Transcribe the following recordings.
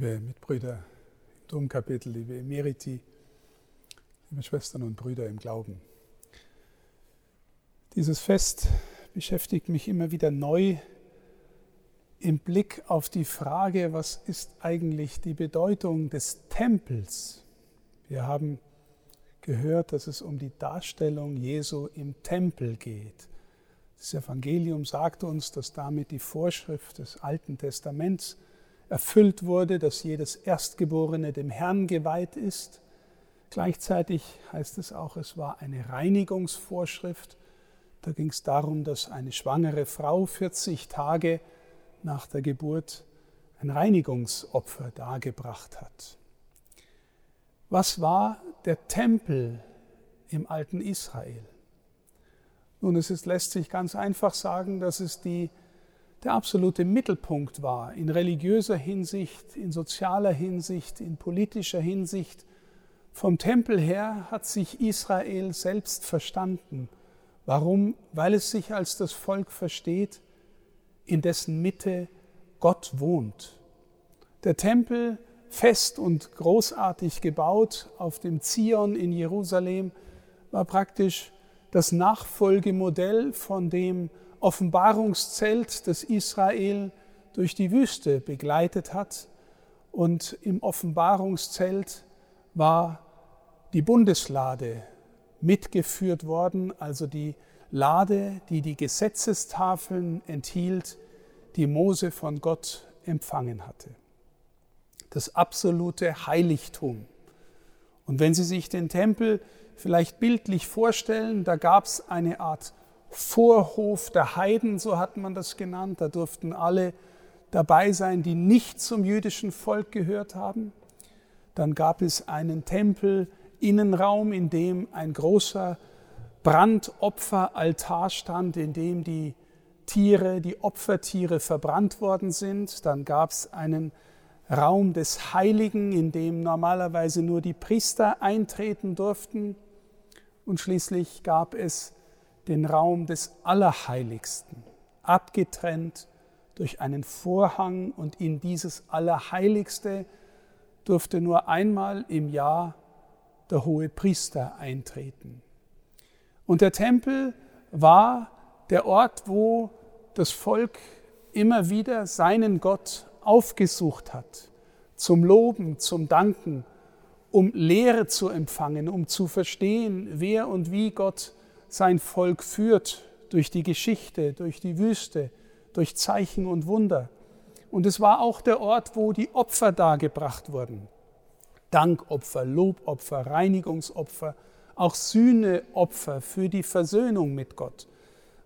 liebe Mitbrüder im Domkapitel, liebe Emeriti, liebe Schwestern und Brüder im Glauben. Dieses Fest beschäftigt mich immer wieder neu im Blick auf die Frage, was ist eigentlich die Bedeutung des Tempels? Wir haben gehört, dass es um die Darstellung Jesu im Tempel geht. Das Evangelium sagt uns, dass damit die Vorschrift des Alten Testaments erfüllt wurde, dass jedes Erstgeborene dem Herrn geweiht ist. Gleichzeitig heißt es auch, es war eine Reinigungsvorschrift. Da ging es darum, dass eine schwangere Frau 40 Tage nach der Geburt ein Reinigungsopfer dargebracht hat. Was war der Tempel im alten Israel? Nun, es ist, lässt sich ganz einfach sagen, dass es die der absolute Mittelpunkt war in religiöser Hinsicht, in sozialer Hinsicht, in politischer Hinsicht. Vom Tempel her hat sich Israel selbst verstanden. Warum? Weil es sich als das Volk versteht, in dessen Mitte Gott wohnt. Der Tempel, fest und großartig gebaut auf dem Zion in Jerusalem, war praktisch das Nachfolgemodell von dem Offenbarungszelt, das Israel durch die Wüste begleitet hat. Und im Offenbarungszelt war die Bundeslade mitgeführt worden, also die Lade, die die Gesetzestafeln enthielt, die Mose von Gott empfangen hatte. Das absolute Heiligtum. Und wenn Sie sich den Tempel vielleicht bildlich vorstellen, da gab es eine Art Vorhof der Heiden, so hat man das genannt. Da durften alle dabei sein, die nicht zum jüdischen Volk gehört haben. Dann gab es einen Tempel-Innenraum, in dem ein großer Brandopferaltar stand, in dem die Tiere, die Opfertiere verbrannt worden sind. Dann gab es einen Raum des Heiligen, in dem normalerweise nur die Priester eintreten durften. Und schließlich gab es den Raum des Allerheiligsten, abgetrennt durch einen Vorhang und in dieses Allerheiligste durfte nur einmal im Jahr der hohe Priester eintreten. Und der Tempel war der Ort, wo das Volk immer wieder seinen Gott aufgesucht hat, zum Loben, zum Danken, um Lehre zu empfangen, um zu verstehen, wer und wie Gott sein Volk führt durch die Geschichte, durch die Wüste, durch Zeichen und Wunder. Und es war auch der Ort, wo die Opfer dargebracht wurden. Dankopfer, Lobopfer, Reinigungsopfer, auch Sühneopfer für die Versöhnung mit Gott.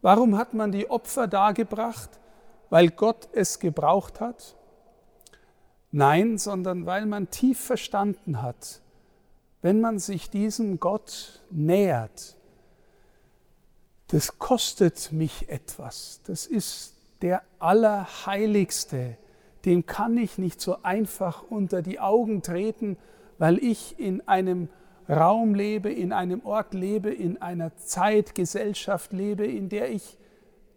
Warum hat man die Opfer dargebracht? Weil Gott es gebraucht hat? Nein, sondern weil man tief verstanden hat, wenn man sich diesem Gott nähert, das kostet mich etwas. Das ist der Allerheiligste. Dem kann ich nicht so einfach unter die Augen treten, weil ich in einem Raum lebe, in einem Ort lebe, in einer Zeitgesellschaft lebe, in der ich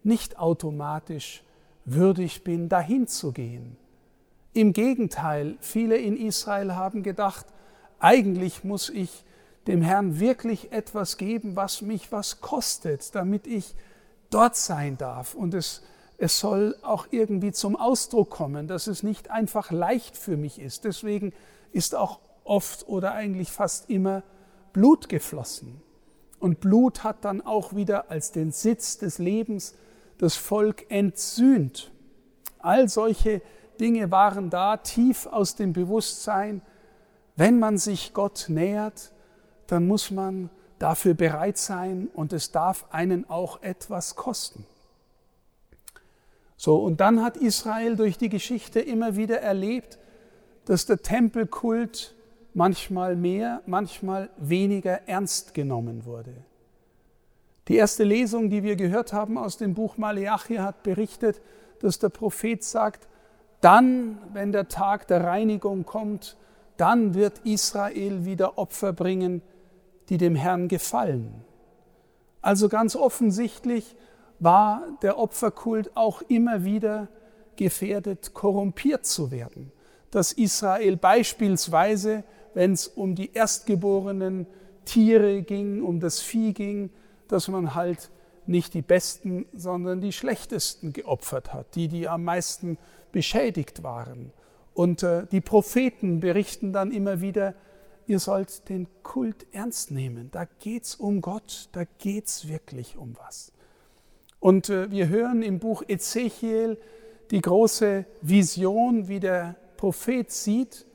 nicht automatisch würdig bin, dahin zu gehen. Im Gegenteil, viele in Israel haben gedacht, eigentlich muss ich dem Herrn wirklich etwas geben, was mich was kostet, damit ich dort sein darf. Und es, es soll auch irgendwie zum Ausdruck kommen, dass es nicht einfach leicht für mich ist. Deswegen ist auch oft oder eigentlich fast immer Blut geflossen. Und Blut hat dann auch wieder als den Sitz des Lebens das Volk entsühnt. All solche Dinge waren da tief aus dem Bewusstsein, wenn man sich Gott nähert, dann muss man dafür bereit sein und es darf einen auch etwas kosten. So, und dann hat Israel durch die Geschichte immer wieder erlebt, dass der Tempelkult manchmal mehr, manchmal weniger ernst genommen wurde. Die erste Lesung, die wir gehört haben aus dem Buch Maleachi, hat berichtet, dass der Prophet sagt, dann, wenn der Tag der Reinigung kommt, dann wird Israel wieder Opfer bringen, die dem Herrn gefallen. Also ganz offensichtlich war der Opferkult auch immer wieder gefährdet, korrumpiert zu werden. dass Israel beispielsweise, wenn es um die erstgeborenen Tiere ging, um das Vieh ging, dass man halt nicht die besten, sondern die schlechtesten geopfert hat, die, die am meisten beschädigt waren. Und äh, die Propheten berichten dann immer wieder, ihr sollt den Kult ernst nehmen. Da geht's um Gott, da geht's wirklich um was. Und äh, wir hören im Buch Ezechiel die große Vision, wie der Prophet sieht,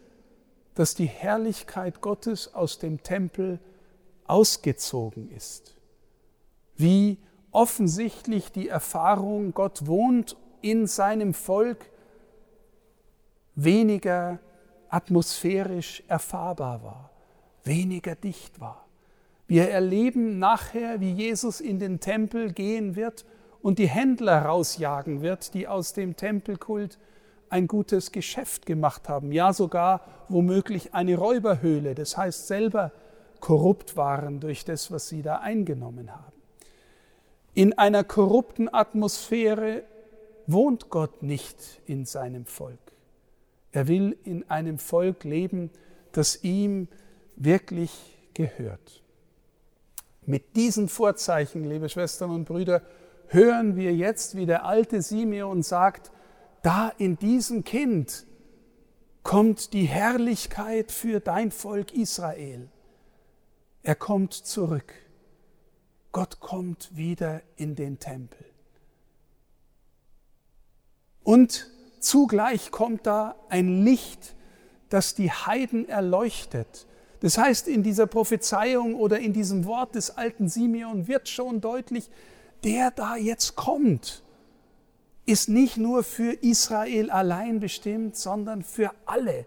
dass die Herrlichkeit Gottes aus dem Tempel ausgezogen ist. Wie offensichtlich die Erfahrung, Gott wohnt in seinem Volk, weniger atmosphärisch erfahrbar war, weniger dicht war. Wir erleben nachher, wie Jesus in den Tempel gehen wird und die Händler rausjagen wird, die aus dem Tempelkult ein gutes Geschäft gemacht haben, ja sogar womöglich eine Räuberhöhle, das heißt selber korrupt waren durch das, was sie da eingenommen haben. In einer korrupten Atmosphäre wohnt Gott nicht in seinem Volk. Er will in einem Volk leben, das ihm wirklich gehört. Mit diesen Vorzeichen, liebe Schwestern und Brüder, hören wir jetzt, wie der alte Simeon sagt, da in diesem Kind kommt die Herrlichkeit für dein Volk Israel. Er kommt zurück. Gott kommt wieder in den Tempel. Und zugleich kommt da ein Licht, das die Heiden erleuchtet. Das heißt, in dieser Prophezeiung oder in diesem Wort des alten Simeon wird schon deutlich, der da jetzt kommt, ist nicht nur für Israel allein bestimmt, sondern für alle.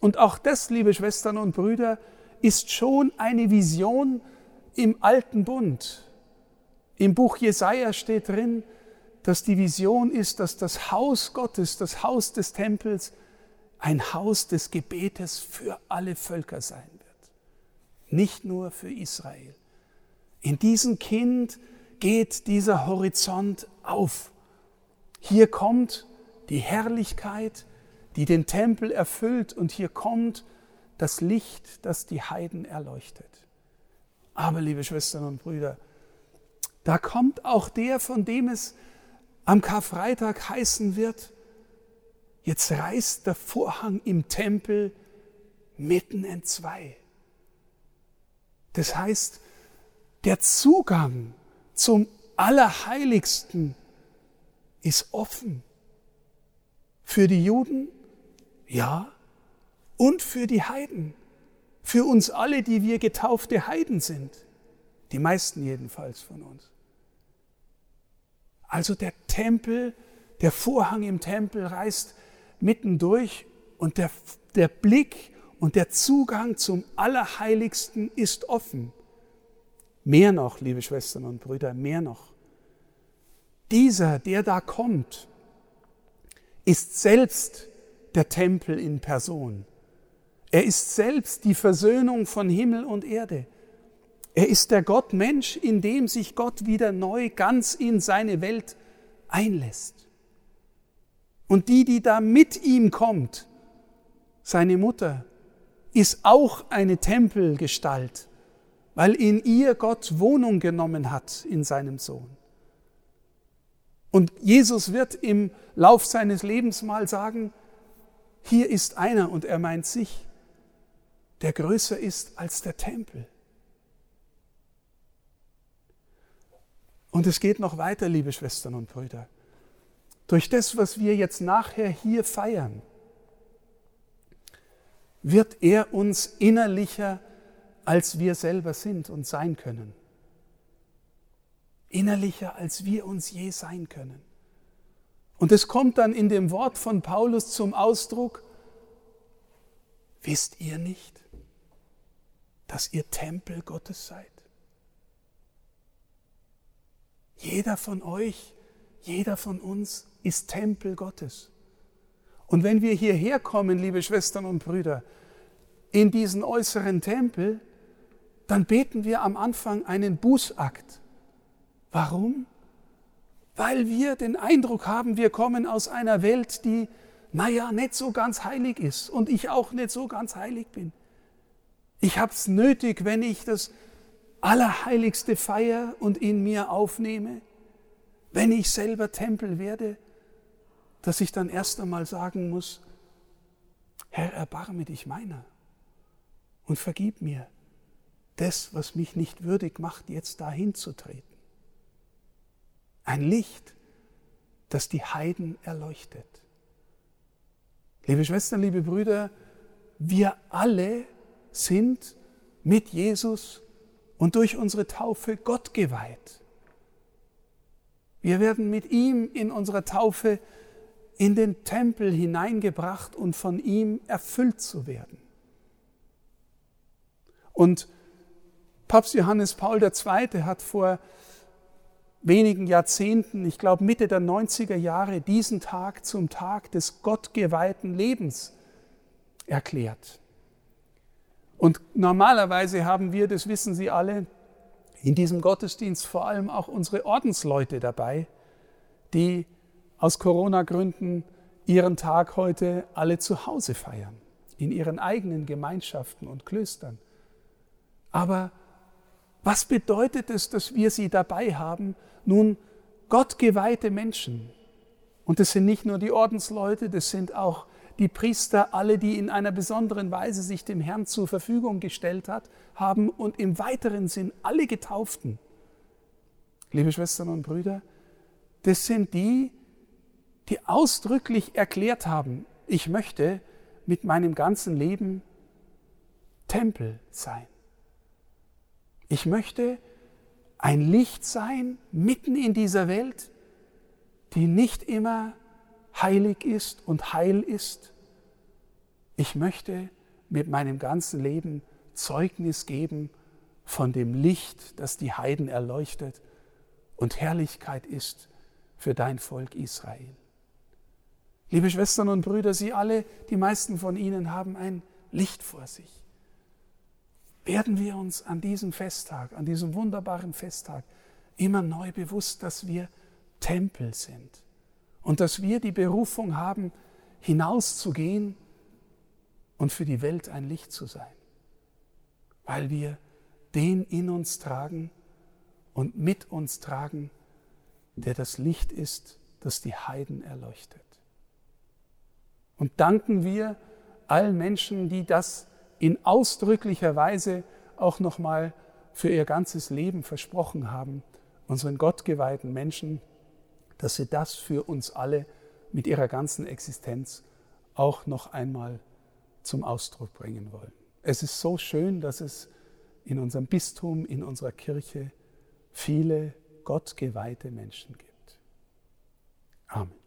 Und auch das, liebe Schwestern und Brüder, ist schon eine Vision im alten Bund. Im Buch Jesaja steht drin, dass die Vision ist, dass das Haus Gottes, das Haus des Tempels, ein Haus des Gebetes für alle Völker sein wird. Nicht nur für Israel. In diesem Kind geht dieser Horizont auf. Hier kommt die Herrlichkeit, die den Tempel erfüllt und hier kommt das Licht, das die Heiden erleuchtet. Aber, liebe Schwestern und Brüder, da kommt auch der, von dem es am Karfreitag heißen wird, jetzt reißt der Vorhang im Tempel mitten in zwei. Das heißt, der Zugang zum Allerheiligsten ist offen. Für die Juden, ja, und für die Heiden. Für uns alle, die wir getaufte Heiden sind. Die meisten jedenfalls von uns. Also der Tempel, der Vorhang im Tempel reißt mittendurch und der, der Blick und der Zugang zum Allerheiligsten ist offen. Mehr noch, liebe Schwestern und Brüder, mehr noch. Dieser, der da kommt, ist selbst der Tempel in Person. Er ist selbst die Versöhnung von Himmel und Erde. Er ist der Gott-Mensch, in dem sich Gott wieder neu ganz in seine Welt einlässt. Und die, die da mit ihm kommt, seine Mutter, ist auch eine Tempelgestalt, weil in ihr Gott Wohnung genommen hat in seinem Sohn. Und Jesus wird im Lauf seines Lebens mal sagen, hier ist einer, und er meint sich, der größer ist als der Tempel. Und es geht noch weiter, liebe Schwestern und Brüder. Durch das, was wir jetzt nachher hier feiern, wird er uns innerlicher, als wir selber sind und sein können. Innerlicher, als wir uns je sein können. Und es kommt dann in dem Wort von Paulus zum Ausdruck, wisst ihr nicht, dass ihr Tempel Gottes seid? Jeder von euch, jeder von uns ist Tempel Gottes. Und wenn wir hierher kommen, liebe Schwestern und Brüder, in diesen äußeren Tempel, dann beten wir am Anfang einen Bußakt. Warum? Weil wir den Eindruck haben, wir kommen aus einer Welt, die naja, nicht so ganz heilig ist und ich auch nicht so ganz heilig bin. Ich habe es nötig, wenn ich das Allerheiligste feier und in mir aufnehme, wenn ich selber Tempel werde, dass ich dann erst einmal sagen muss, Herr, erbarme dich meiner und vergib mir das, was mich nicht würdig macht, jetzt dahin zu treten. Ein Licht, das die Heiden erleuchtet. Liebe Schwestern, liebe Brüder, wir alle sind mit Jesus und durch unsere Taufe Gott geweiht. Wir werden mit ihm in unserer Taufe in den Tempel hineingebracht und von ihm erfüllt zu werden. Und Papst Johannes Paul II. hat vor wenigen Jahrzehnten, ich glaube Mitte der 90er Jahre, diesen Tag zum Tag des gottgeweihten Lebens erklärt. Und normalerweise haben wir, das wissen Sie alle, in diesem Gottesdienst vor allem auch unsere Ordensleute dabei, die aus Corona-Gründen ihren Tag heute alle zu Hause feiern, in ihren eigenen Gemeinschaften und Klöstern. Aber was bedeutet es, dass wir sie dabei haben? Nun, gottgeweihte Menschen. Und das sind nicht nur die Ordensleute, das sind auch die Priester, alle, die in einer besonderen Weise sich dem Herrn zur Verfügung gestellt hat, haben und im weiteren Sinn alle Getauften. Liebe Schwestern und Brüder, das sind die, die ausdrücklich erklärt haben, ich möchte mit meinem ganzen Leben Tempel sein. Ich möchte ein Licht sein mitten in dieser Welt, die nicht immer heilig ist und heil ist. Ich möchte mit meinem ganzen Leben Zeugnis geben von dem Licht, das die Heiden erleuchtet und Herrlichkeit ist für dein Volk Israel. Liebe Schwestern und Brüder, Sie alle, die meisten von Ihnen haben ein Licht vor sich werden wir uns an diesem Festtag, an diesem wunderbaren Festtag immer neu bewusst, dass wir Tempel sind und dass wir die Berufung haben, hinauszugehen und für die Welt ein Licht zu sein, weil wir den in uns tragen und mit uns tragen, der das Licht ist, das die Heiden erleuchtet. Und danken wir allen Menschen, die das in ausdrücklicher Weise auch nochmal für ihr ganzes Leben versprochen haben, unseren gottgeweihten Menschen, dass sie das für uns alle mit ihrer ganzen Existenz auch noch einmal zum Ausdruck bringen wollen. Es ist so schön, dass es in unserem Bistum, in unserer Kirche viele gottgeweihte Menschen gibt. Amen.